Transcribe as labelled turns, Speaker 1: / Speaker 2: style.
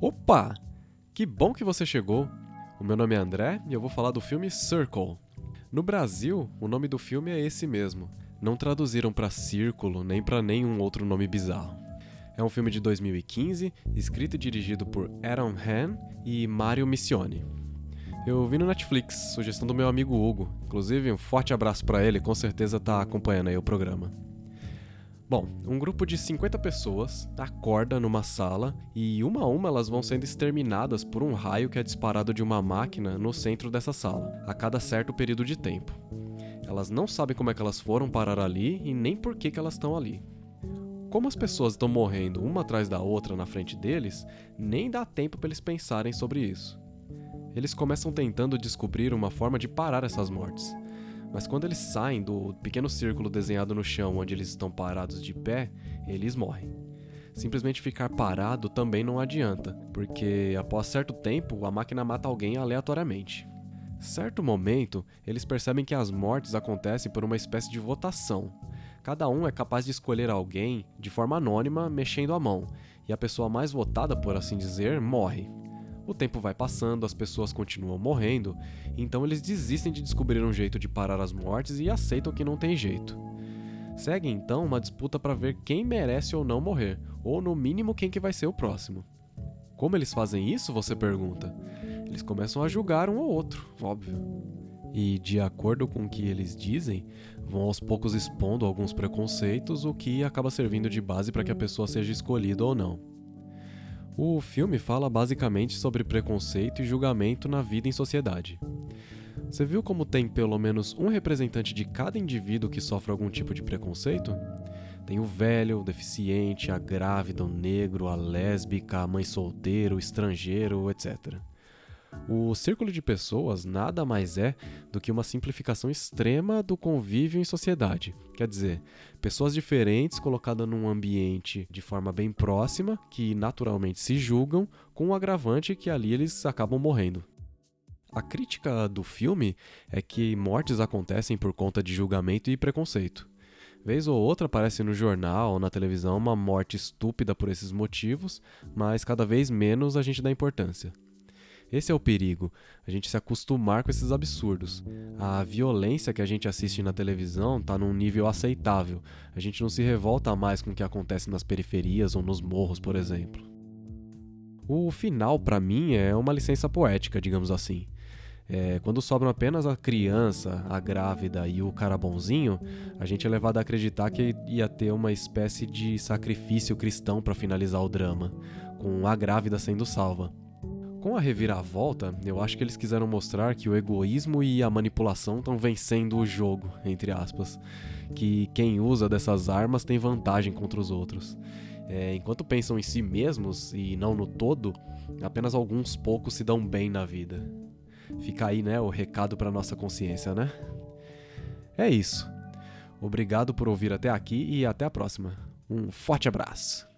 Speaker 1: Opa! Que bom que você chegou! O meu nome é André e eu vou falar do filme Circle. No Brasil, o nome do filme é esse mesmo. Não traduziram para Círculo nem para nenhum outro nome bizarro. É um filme de 2015, escrito e dirigido por Adam Han e Mario Missione. Eu vi no Netflix, sugestão do meu amigo Hugo. Inclusive, um forte abraço para ele, com certeza tá acompanhando aí o programa. Bom, um grupo de 50 pessoas acorda numa sala e uma a uma elas vão sendo exterminadas por um raio que é disparado de uma máquina no centro dessa sala, a cada certo período de tempo. Elas não sabem como é que elas foram parar ali e nem por que, que elas estão ali. Como as pessoas estão morrendo uma atrás da outra na frente deles, nem dá tempo para eles pensarem sobre isso. Eles começam tentando descobrir uma forma de parar essas mortes, mas quando eles saem do pequeno círculo desenhado no chão onde eles estão parados de pé, eles morrem. Simplesmente ficar parado também não adianta, porque após certo tempo a máquina mata alguém aleatoriamente. Certo momento, eles percebem que as mortes acontecem por uma espécie de votação. Cada um é capaz de escolher alguém de forma anônima mexendo a mão, e a pessoa mais votada, por assim dizer, morre. O tempo vai passando, as pessoas continuam morrendo, então eles desistem de descobrir um jeito de parar as mortes e aceitam que não tem jeito. Segue então uma disputa para ver quem merece ou não morrer, ou no mínimo quem que vai ser o próximo. Como eles fazem isso, você pergunta? Eles começam a julgar um ou outro, óbvio. E, de acordo com o que eles dizem, vão aos poucos expondo alguns preconceitos, o que acaba servindo de base para que a pessoa seja escolhida ou não. O filme fala basicamente sobre preconceito e julgamento na vida em sociedade. Você viu como tem pelo menos um representante de cada indivíduo que sofre algum tipo de preconceito? Tem o velho, o deficiente, a grávida, o negro, a lésbica, a mãe solteira, o estrangeiro, etc. O círculo de pessoas nada mais é do que uma simplificação extrema do convívio em sociedade. Quer dizer, pessoas diferentes colocadas num ambiente de forma bem próxima, que naturalmente se julgam, com o agravante que ali eles acabam morrendo. A crítica do filme é que mortes acontecem por conta de julgamento e preconceito. Vez ou outra aparece no jornal ou na televisão uma morte estúpida por esses motivos, mas cada vez menos a gente dá importância. Esse é o perigo, a gente se acostumar com esses absurdos. A violência que a gente assiste na televisão está num nível aceitável. A gente não se revolta mais com o que acontece nas periferias ou nos morros, por exemplo. O final, para mim, é uma licença poética, digamos assim. É, quando sobram apenas a criança, a grávida e o cara bonzinho, a gente é levado a acreditar que ia ter uma espécie de sacrifício cristão para finalizar o drama, com a grávida sendo salva. Com a reviravolta, eu acho que eles quiseram mostrar que o egoísmo e a manipulação estão vencendo o jogo, entre aspas. Que quem usa dessas armas tem vantagem contra os outros. É, enquanto pensam em si mesmos e não no todo, apenas alguns poucos se dão bem na vida. Fica aí, né, o recado para nossa consciência, né? É isso. Obrigado por ouvir até aqui e até a próxima. Um forte abraço.